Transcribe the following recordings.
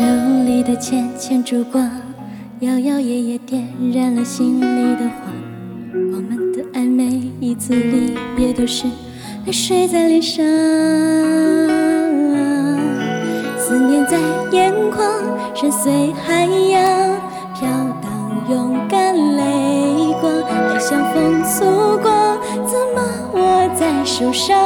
酒里的浅浅烛光，摇摇曳曳点燃了心里的火。我们的爱每，一次离别都是泪水在脸上。思念在眼眶，深邃海洋，飘荡勇敢泪光。爱像风诉过，怎么握在手上？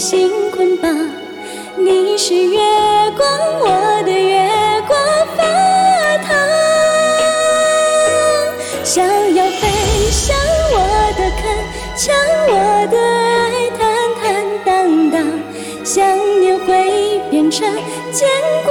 心捆绑。你是月光，我的月光发烫。想要飞翔，我的铿锵，我的爱坦坦荡荡。想念会变成坚固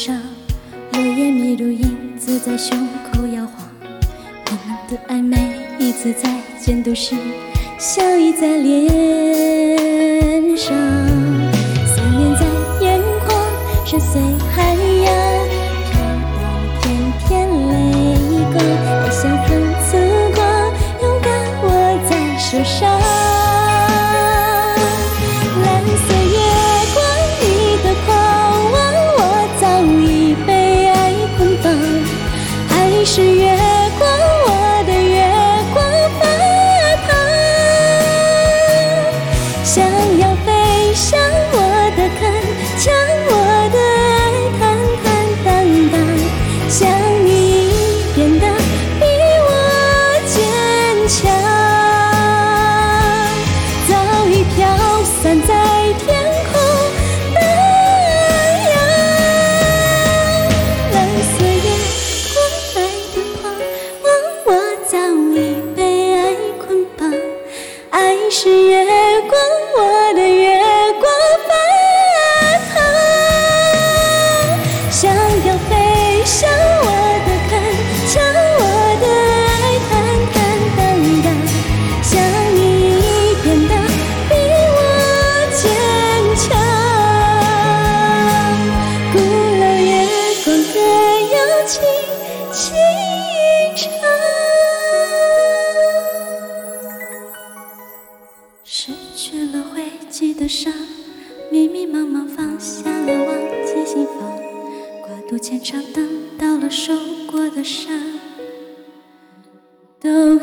上，落叶迷路影子在胸口摇晃。我们的爱，每一次再见都是笑意在脸上，思念在眼眶，深邃海散在迷迷茫茫放下了忘记心房，挂肚牵肠，等到了受过的伤，都